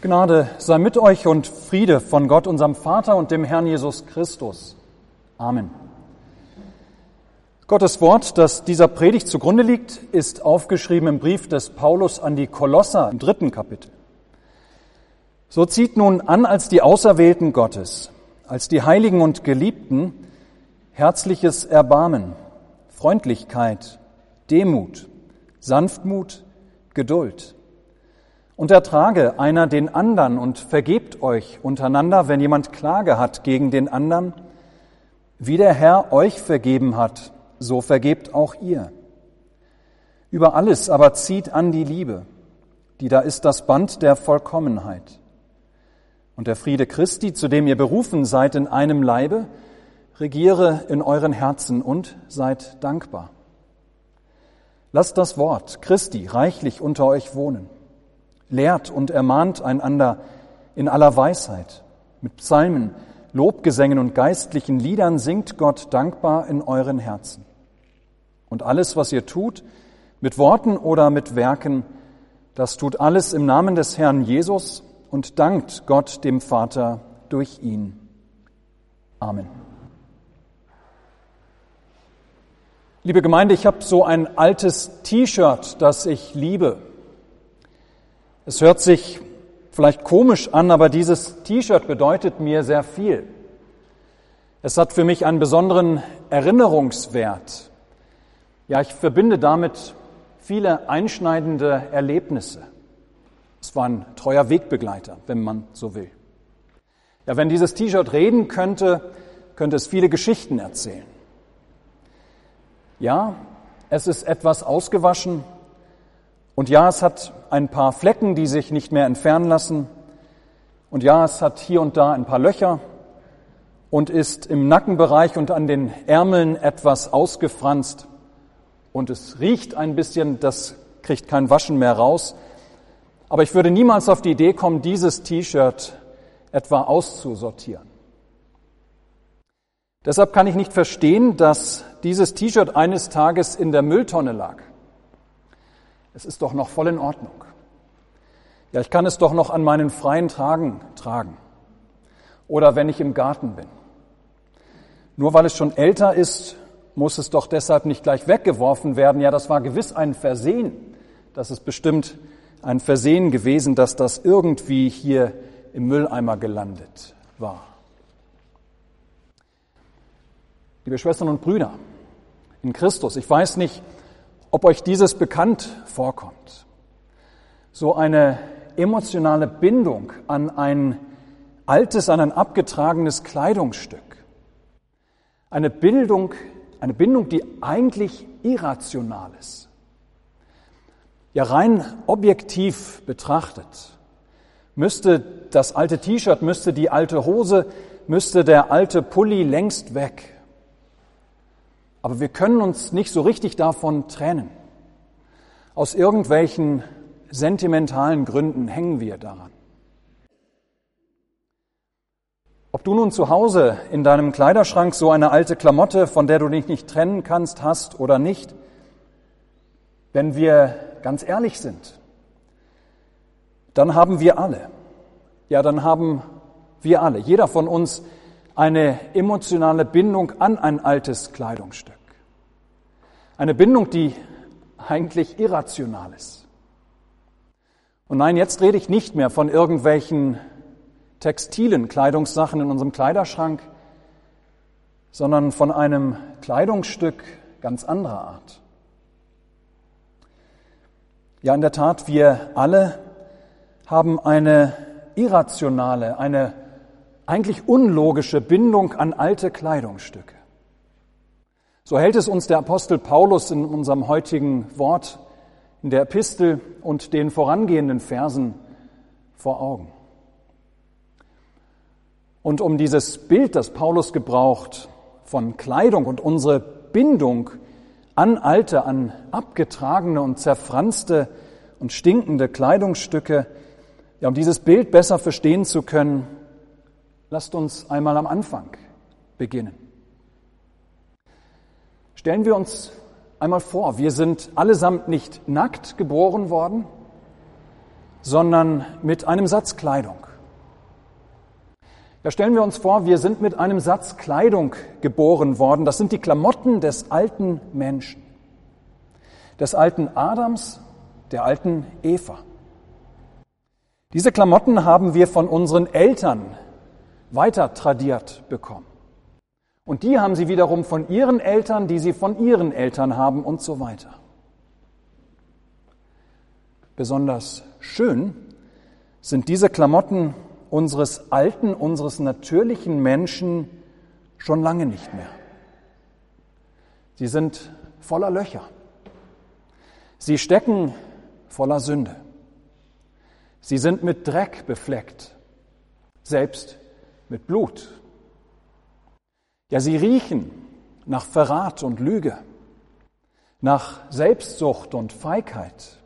Gnade sei mit euch und Friede von Gott, unserem Vater und dem Herrn Jesus Christus. Amen. Gottes Wort, das dieser Predigt zugrunde liegt, ist aufgeschrieben im Brief des Paulus an die Kolosser im dritten Kapitel. So zieht nun an als die Auserwählten Gottes, als die Heiligen und Geliebten, herzliches Erbarmen, Freundlichkeit, Demut, Sanftmut, Geduld und ertrage einer den anderen und vergebt euch untereinander, wenn jemand Klage hat gegen den anderen. Wie der Herr euch vergeben hat, so vergebt auch ihr. Über alles aber zieht an die Liebe, die da ist das Band der Vollkommenheit. Und der Friede Christi, zu dem ihr berufen seid in einem Leibe, regiere in euren Herzen und seid dankbar. Lasst das Wort Christi reichlich unter euch wohnen lehrt und ermahnt einander in aller Weisheit. Mit Psalmen, Lobgesängen und geistlichen Liedern singt Gott dankbar in euren Herzen. Und alles, was ihr tut, mit Worten oder mit Werken, das tut alles im Namen des Herrn Jesus und dankt Gott dem Vater durch ihn. Amen. Liebe Gemeinde, ich habe so ein altes T-Shirt, das ich liebe. Es hört sich vielleicht komisch an, aber dieses T-Shirt bedeutet mir sehr viel. Es hat für mich einen besonderen Erinnerungswert. Ja, ich verbinde damit viele einschneidende Erlebnisse. Es war ein treuer Wegbegleiter, wenn man so will. Ja, wenn dieses T-Shirt reden könnte, könnte es viele Geschichten erzählen. Ja, es ist etwas ausgewaschen, und ja, es hat ein paar Flecken, die sich nicht mehr entfernen lassen. Und ja, es hat hier und da ein paar Löcher und ist im Nackenbereich und an den Ärmeln etwas ausgefranst. Und es riecht ein bisschen, das kriegt kein Waschen mehr raus. Aber ich würde niemals auf die Idee kommen, dieses T-Shirt etwa auszusortieren. Deshalb kann ich nicht verstehen, dass dieses T-Shirt eines Tages in der Mülltonne lag. Es ist doch noch voll in Ordnung. Ja, ich kann es doch noch an meinen freien Tagen tragen. Oder wenn ich im Garten bin. Nur weil es schon älter ist, muss es doch deshalb nicht gleich weggeworfen werden. Ja, das war gewiss ein Versehen. Das ist bestimmt ein Versehen gewesen, dass das irgendwie hier im Mülleimer gelandet war. Liebe Schwestern und Brüder in Christus, ich weiß nicht, ob euch dieses bekannt vorkommt. So eine emotionale Bindung an ein altes, an ein abgetragenes Kleidungsstück. Eine Bildung, eine Bindung, die eigentlich irrational ist. Ja, rein objektiv betrachtet müsste das alte T-Shirt, müsste die alte Hose, müsste der alte Pulli längst weg. Aber wir können uns nicht so richtig davon trennen. Aus irgendwelchen sentimentalen Gründen hängen wir daran. Ob du nun zu Hause in deinem Kleiderschrank so eine alte Klamotte, von der du dich nicht trennen kannst, hast oder nicht, wenn wir ganz ehrlich sind, dann haben wir alle, ja, dann haben wir alle, jeder von uns eine emotionale Bindung an ein altes Kleidungsstück. Eine Bindung, die eigentlich irrational ist. Und nein, jetzt rede ich nicht mehr von irgendwelchen textilen Kleidungssachen in unserem Kleiderschrank, sondern von einem Kleidungsstück ganz anderer Art. Ja, in der Tat, wir alle haben eine irrationale, eine eigentlich unlogische Bindung an alte Kleidungsstücke. So hält es uns der Apostel Paulus in unserem heutigen Wort, in der Epistel und den vorangehenden Versen vor Augen. Und um dieses Bild, das Paulus gebraucht, von Kleidung und unsere Bindung an alte, an abgetragene und zerfranste und stinkende Kleidungsstücke, ja, um dieses Bild besser verstehen zu können, Lasst uns einmal am Anfang beginnen. Stellen wir uns einmal vor, wir sind allesamt nicht nackt geboren worden, sondern mit einem Satz Kleidung. Ja, stellen wir uns vor, wir sind mit einem Satz Kleidung geboren worden. Das sind die Klamotten des alten Menschen, des alten Adams, der alten Eva. Diese Klamotten haben wir von unseren Eltern weiter tradiert bekommen. Und die haben sie wiederum von ihren Eltern, die sie von ihren Eltern haben und so weiter. Besonders schön sind diese Klamotten unseres alten, unseres natürlichen Menschen schon lange nicht mehr. Sie sind voller Löcher. Sie stecken voller Sünde. Sie sind mit Dreck befleckt, selbst mit Blut. Ja, sie riechen nach Verrat und Lüge, nach Selbstsucht und Feigheit,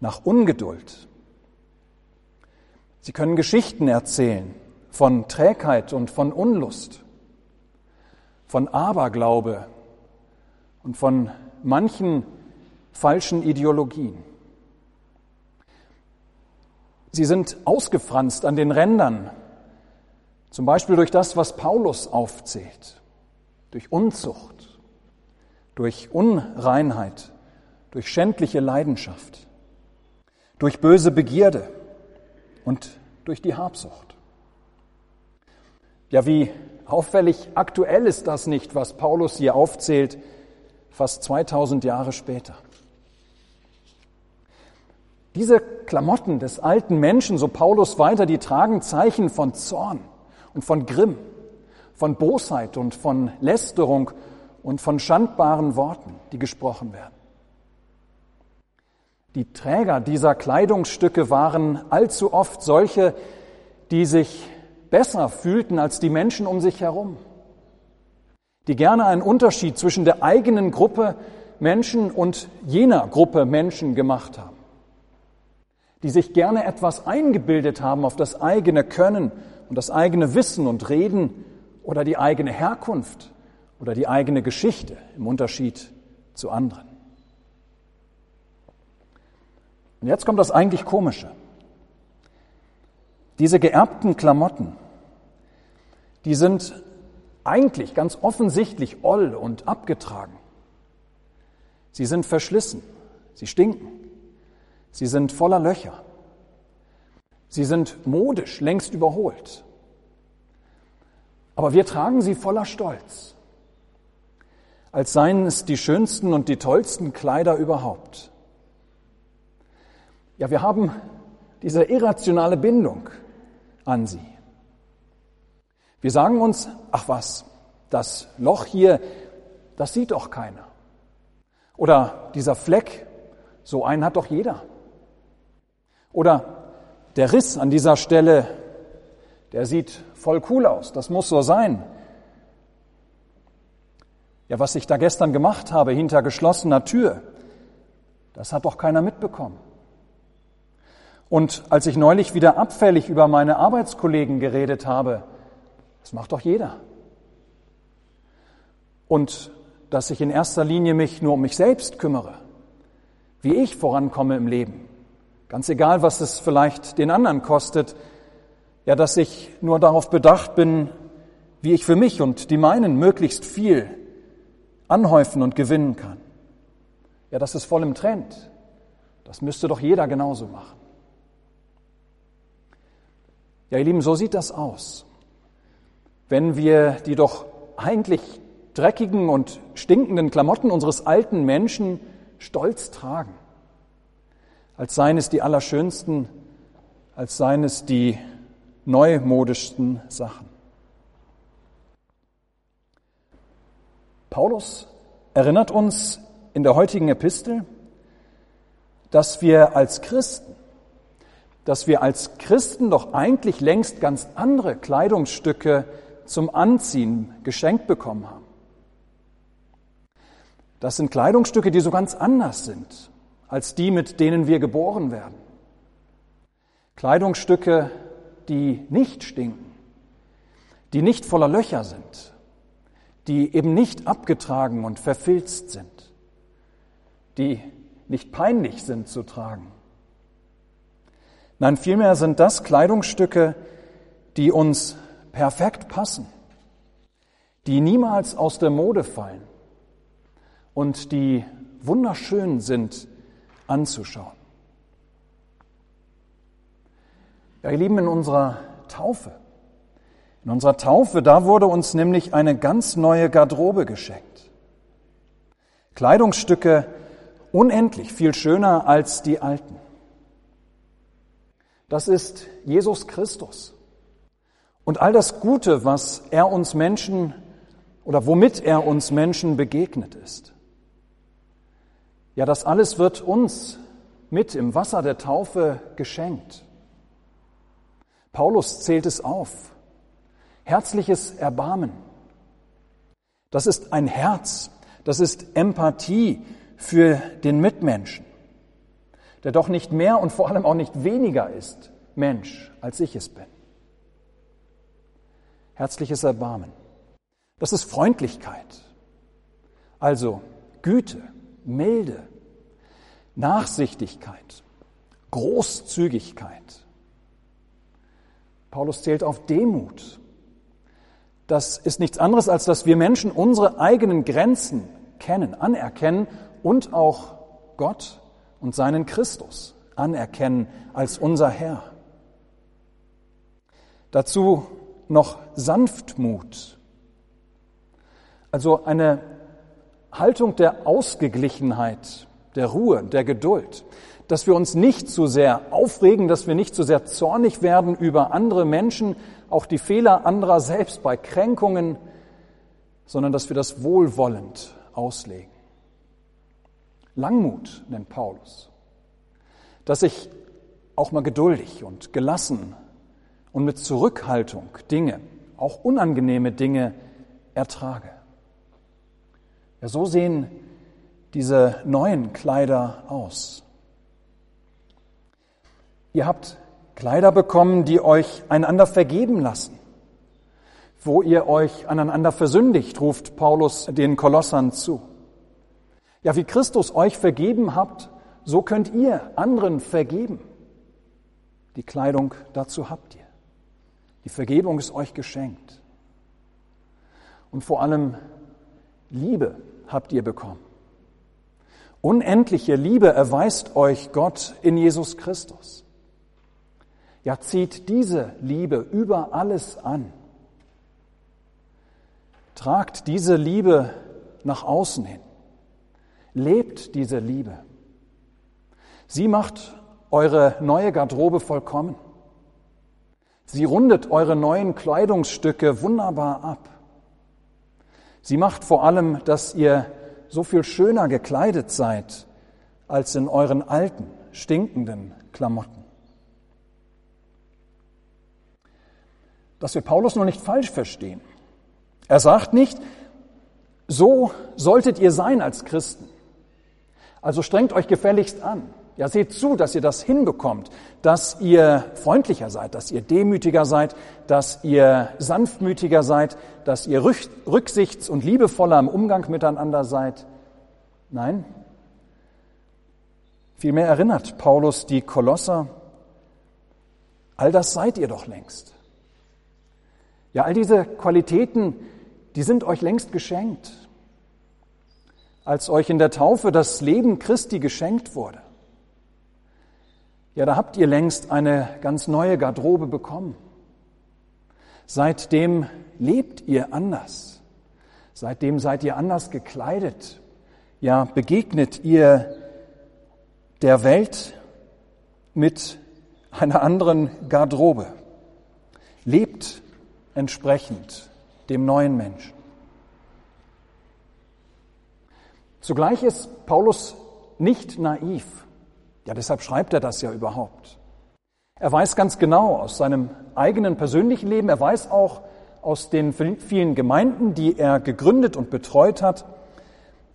nach Ungeduld. Sie können Geschichten erzählen von Trägheit und von Unlust, von Aberglaube und von manchen falschen Ideologien. Sie sind ausgefranst an den Rändern, zum Beispiel durch das, was Paulus aufzählt, durch Unzucht, durch Unreinheit, durch schändliche Leidenschaft, durch böse Begierde und durch die Habsucht. Ja, wie auffällig aktuell ist das nicht, was Paulus hier aufzählt, fast 2000 Jahre später. Diese Klamotten des alten Menschen, so Paulus weiter, die tragen Zeichen von Zorn und von Grimm, von Bosheit und von Lästerung und von schandbaren Worten, die gesprochen werden. Die Träger dieser Kleidungsstücke waren allzu oft solche, die sich besser fühlten als die Menschen um sich herum, die gerne einen Unterschied zwischen der eigenen Gruppe Menschen und jener Gruppe Menschen gemacht haben die sich gerne etwas eingebildet haben auf das eigene Können und das eigene Wissen und Reden oder die eigene Herkunft oder die eigene Geschichte im Unterschied zu anderen. Und jetzt kommt das eigentlich Komische. Diese geerbten Klamotten, die sind eigentlich ganz offensichtlich oll und abgetragen. Sie sind verschlissen, sie stinken. Sie sind voller Löcher. Sie sind modisch, längst überholt. Aber wir tragen sie voller Stolz, als seien es die schönsten und die tollsten Kleider überhaupt. Ja, wir haben diese irrationale Bindung an sie. Wir sagen uns, ach was, das Loch hier, das sieht doch keiner. Oder dieser Fleck, so einen hat doch jeder. Oder der Riss an dieser Stelle, der sieht voll cool aus, das muss so sein. Ja, was ich da gestern gemacht habe hinter geschlossener Tür, das hat doch keiner mitbekommen. Und als ich neulich wieder abfällig über meine Arbeitskollegen geredet habe, das macht doch jeder. Und dass ich in erster Linie mich nur um mich selbst kümmere, wie ich vorankomme im Leben, Ganz egal, was es vielleicht den anderen kostet, ja, dass ich nur darauf bedacht bin, wie ich für mich und die meinen möglichst viel anhäufen und gewinnen kann. Ja, das ist voll im Trend. Das müsste doch jeder genauso machen. Ja, ihr Lieben, so sieht das aus. Wenn wir die doch eigentlich dreckigen und stinkenden Klamotten unseres alten Menschen stolz tragen als seien es die allerschönsten, als seien es die neumodischsten Sachen. Paulus erinnert uns in der heutigen Epistel, dass wir als Christen, dass wir als Christen doch eigentlich längst ganz andere Kleidungsstücke zum Anziehen geschenkt bekommen haben. Das sind Kleidungsstücke, die so ganz anders sind als die, mit denen wir geboren werden. Kleidungsstücke, die nicht stinken, die nicht voller Löcher sind, die eben nicht abgetragen und verfilzt sind, die nicht peinlich sind zu tragen. Nein, vielmehr sind das Kleidungsstücke, die uns perfekt passen, die niemals aus der Mode fallen und die wunderschön sind anzuschauen. Ja, ihr Lieben, in unserer Taufe, in unserer Taufe, da wurde uns nämlich eine ganz neue Garderobe geschenkt. Kleidungsstücke unendlich viel schöner als die alten. Das ist Jesus Christus. Und all das Gute, was er uns Menschen oder womit er uns Menschen begegnet ist. Ja, das alles wird uns mit im Wasser der Taufe geschenkt. Paulus zählt es auf. Herzliches Erbarmen. Das ist ein Herz, das ist Empathie für den Mitmenschen, der doch nicht mehr und vor allem auch nicht weniger ist Mensch, als ich es bin. Herzliches Erbarmen. Das ist Freundlichkeit, also Güte, Milde, Nachsichtigkeit, Großzügigkeit. Paulus zählt auf Demut. Das ist nichts anderes, als dass wir Menschen unsere eigenen Grenzen kennen, anerkennen und auch Gott und seinen Christus anerkennen als unser Herr. Dazu noch Sanftmut, also eine Haltung der Ausgeglichenheit, der Ruhe, der Geduld, dass wir uns nicht zu sehr aufregen, dass wir nicht zu sehr zornig werden über andere Menschen, auch die Fehler anderer selbst bei Kränkungen, sondern dass wir das wohlwollend auslegen. Langmut nennt Paulus, dass ich auch mal geduldig und gelassen und mit Zurückhaltung Dinge, auch unangenehme Dinge ertrage. Ja, so sehen diese neuen Kleider aus. Ihr habt Kleider bekommen, die euch einander vergeben lassen, wo ihr euch aneinander versündigt, ruft Paulus den Kolossern zu. Ja, wie Christus euch vergeben habt, so könnt ihr anderen vergeben. Die Kleidung dazu habt ihr. Die Vergebung ist euch geschenkt. Und vor allem Liebe habt ihr bekommen. Unendliche Liebe erweist euch Gott in Jesus Christus. Ja, zieht diese Liebe über alles an. Tragt diese Liebe nach außen hin. Lebt diese Liebe. Sie macht eure neue Garderobe vollkommen. Sie rundet eure neuen Kleidungsstücke wunderbar ab. Sie macht vor allem, dass ihr so viel schöner gekleidet seid als in euren alten, stinkenden Klamotten. Dass wir Paulus nur nicht falsch verstehen. Er sagt nicht, so solltet ihr sein als Christen. Also strengt euch gefälligst an. Ja, seht zu, dass ihr das hinbekommt, dass ihr freundlicher seid, dass ihr demütiger seid, dass ihr sanftmütiger seid, dass ihr rücksichts- und liebevoller im Umgang miteinander seid. Nein. Vielmehr erinnert Paulus die Kolosser, all das seid ihr doch längst. Ja, all diese Qualitäten, die sind euch längst geschenkt, als euch in der Taufe das Leben Christi geschenkt wurde. Ja, da habt ihr längst eine ganz neue Garderobe bekommen. Seitdem lebt ihr anders. Seitdem seid ihr anders gekleidet. Ja, begegnet ihr der Welt mit einer anderen Garderobe. Lebt entsprechend dem neuen Menschen. Zugleich ist Paulus nicht naiv. Ja, deshalb schreibt er das ja überhaupt. Er weiß ganz genau aus seinem eigenen persönlichen Leben, er weiß auch aus den vielen Gemeinden, die er gegründet und betreut hat,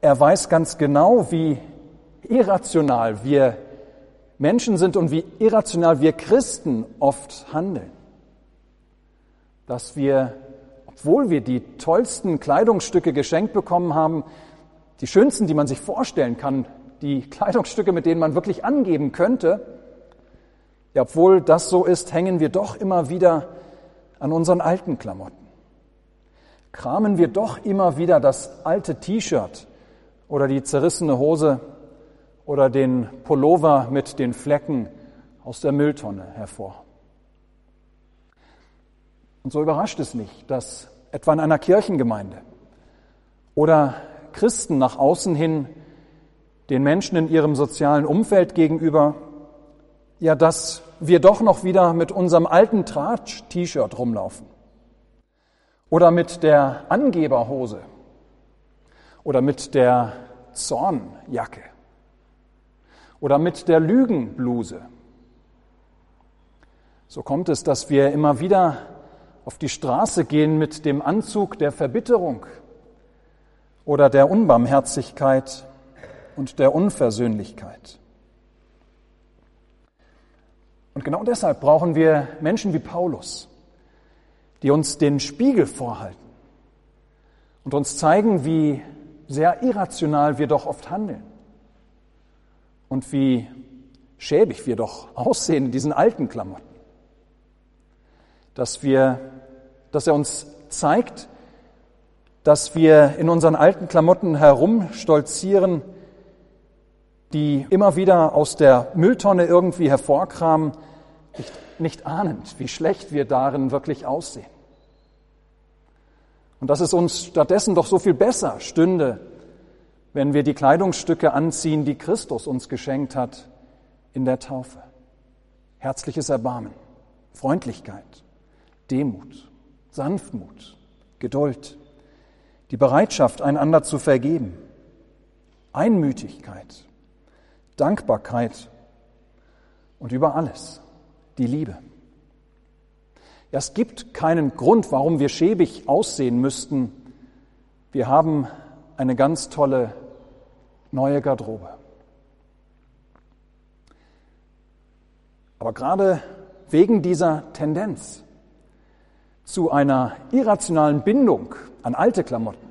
er weiß ganz genau, wie irrational wir Menschen sind und wie irrational wir Christen oft handeln. Dass wir, obwohl wir die tollsten Kleidungsstücke geschenkt bekommen haben, die schönsten, die man sich vorstellen kann, die Kleidungsstücke, mit denen man wirklich angeben könnte, Ja, obwohl das so ist, hängen wir doch immer wieder an unseren alten Klamotten. Kramen wir doch immer wieder das alte T-Shirt oder die zerrissene Hose oder den Pullover mit den Flecken aus der Mülltonne hervor. Und so überrascht es nicht, dass etwa in einer Kirchengemeinde oder Christen nach außen hin den Menschen in ihrem sozialen Umfeld gegenüber, ja, dass wir doch noch wieder mit unserem alten Tratsch-T-Shirt rumlaufen. Oder mit der Angeberhose. Oder mit der Zornjacke. Oder mit der Lügenbluse. So kommt es, dass wir immer wieder auf die Straße gehen mit dem Anzug der Verbitterung oder der Unbarmherzigkeit und der Unversöhnlichkeit. Und genau deshalb brauchen wir Menschen wie Paulus, die uns den Spiegel vorhalten und uns zeigen, wie sehr irrational wir doch oft handeln und wie schäbig wir doch aussehen in diesen alten Klamotten. Dass wir, dass er uns zeigt, dass wir in unseren alten Klamotten herumstolzieren, die immer wieder aus der Mülltonne irgendwie hervorkramen, nicht, nicht ahnend, wie schlecht wir darin wirklich aussehen. Und dass es uns stattdessen doch so viel besser stünde, wenn wir die Kleidungsstücke anziehen, die Christus uns geschenkt hat in der Taufe. Herzliches Erbarmen, Freundlichkeit, Demut, Sanftmut, Geduld, die Bereitschaft, einander zu vergeben, Einmütigkeit, Dankbarkeit und über alles die Liebe. Ja, es gibt keinen Grund, warum wir schäbig aussehen müssten. Wir haben eine ganz tolle neue Garderobe. Aber gerade wegen dieser Tendenz zu einer irrationalen Bindung an alte Klamotten,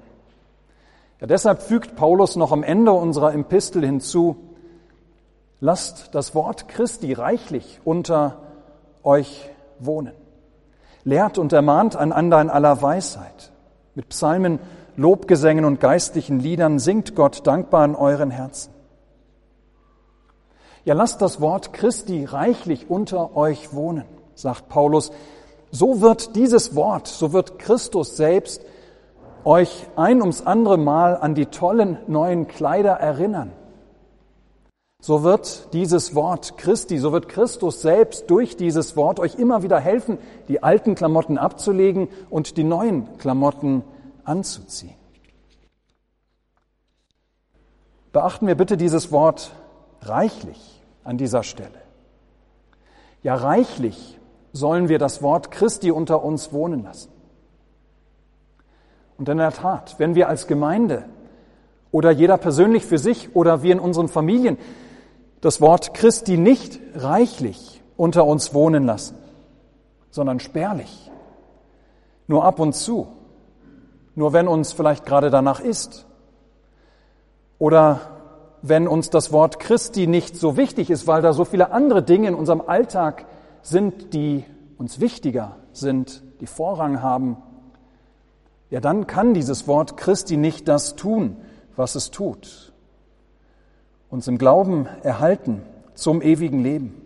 ja, deshalb fügt Paulus noch am Ende unserer Epistel hinzu, lasst das Wort Christi reichlich unter euch wohnen. Lehrt und ermahnt einander in aller Weisheit. Mit Psalmen, Lobgesängen und geistlichen Liedern singt Gott dankbar in euren Herzen. Ja, lasst das Wort Christi reichlich unter euch wohnen, sagt Paulus. So wird dieses Wort, so wird Christus selbst euch ein ums andere Mal an die tollen neuen Kleider erinnern. So wird dieses Wort Christi, so wird Christus selbst durch dieses Wort euch immer wieder helfen, die alten Klamotten abzulegen und die neuen Klamotten anzuziehen. Beachten wir bitte dieses Wort reichlich an dieser Stelle. Ja, reichlich sollen wir das Wort Christi unter uns wohnen lassen. Und in der Tat, wenn wir als Gemeinde oder jeder persönlich für sich oder wir in unseren Familien das Wort Christi nicht reichlich unter uns wohnen lassen, sondern spärlich, nur ab und zu, nur wenn uns vielleicht gerade danach ist. Oder wenn uns das Wort Christi nicht so wichtig ist, weil da so viele andere Dinge in unserem Alltag sind, die uns wichtiger sind, die Vorrang haben, ja dann kann dieses Wort Christi nicht das tun, was es tut uns im Glauben erhalten zum ewigen Leben,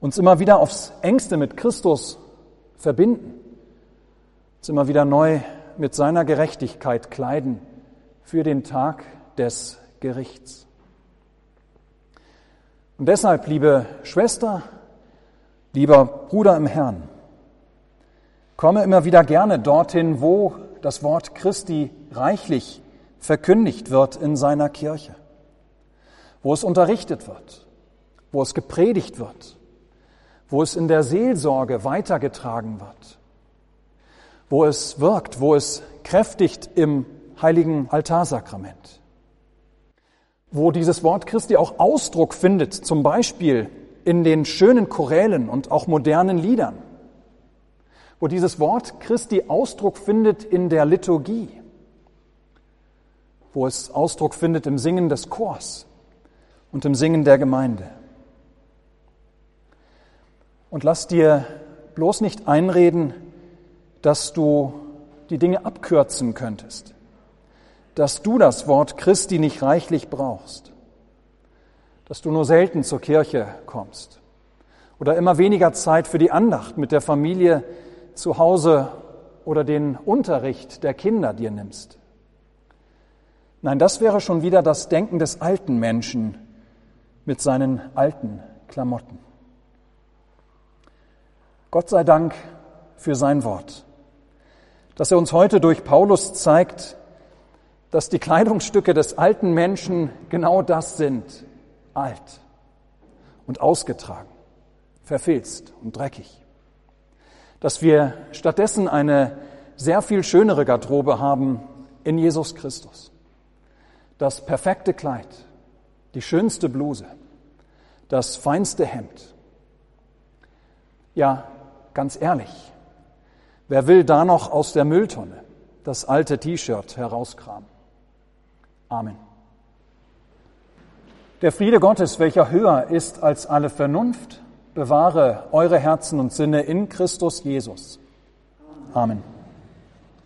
uns immer wieder aufs engste mit Christus verbinden, uns immer wieder neu mit seiner Gerechtigkeit kleiden für den Tag des Gerichts. Und deshalb, liebe Schwester, lieber Bruder im Herrn, komme immer wieder gerne dorthin, wo das Wort Christi reichlich verkündigt wird in seiner Kirche wo es unterrichtet wird, wo es gepredigt wird, wo es in der Seelsorge weitergetragen wird, wo es wirkt, wo es kräftigt im heiligen Altarsakrament, wo dieses Wort Christi auch Ausdruck findet, zum Beispiel in den schönen Chorälen und auch modernen Liedern, wo dieses Wort Christi Ausdruck findet in der Liturgie, wo es Ausdruck findet im Singen des Chors, und im Singen der Gemeinde. Und lass dir bloß nicht einreden, dass du die Dinge abkürzen könntest, dass du das Wort Christi nicht reichlich brauchst, dass du nur selten zur Kirche kommst oder immer weniger Zeit für die Andacht mit der Familie zu Hause oder den Unterricht der Kinder dir nimmst. Nein, das wäre schon wieder das Denken des alten Menschen mit seinen alten Klamotten. Gott sei Dank für sein Wort, dass er uns heute durch Paulus zeigt, dass die Kleidungsstücke des alten Menschen genau das sind, alt und ausgetragen, verfilzt und dreckig. Dass wir stattdessen eine sehr viel schönere Garderobe haben in Jesus Christus. Das perfekte Kleid, die schönste Bluse, das feinste Hemd. Ja, Ganz ehrlich, wer will da noch aus der Mülltonne das alte T-Shirt herauskramen? Amen. Der Friede Gottes, welcher höher ist als alle Vernunft, bewahre eure Herzen und Sinne in Christus Jesus. Amen.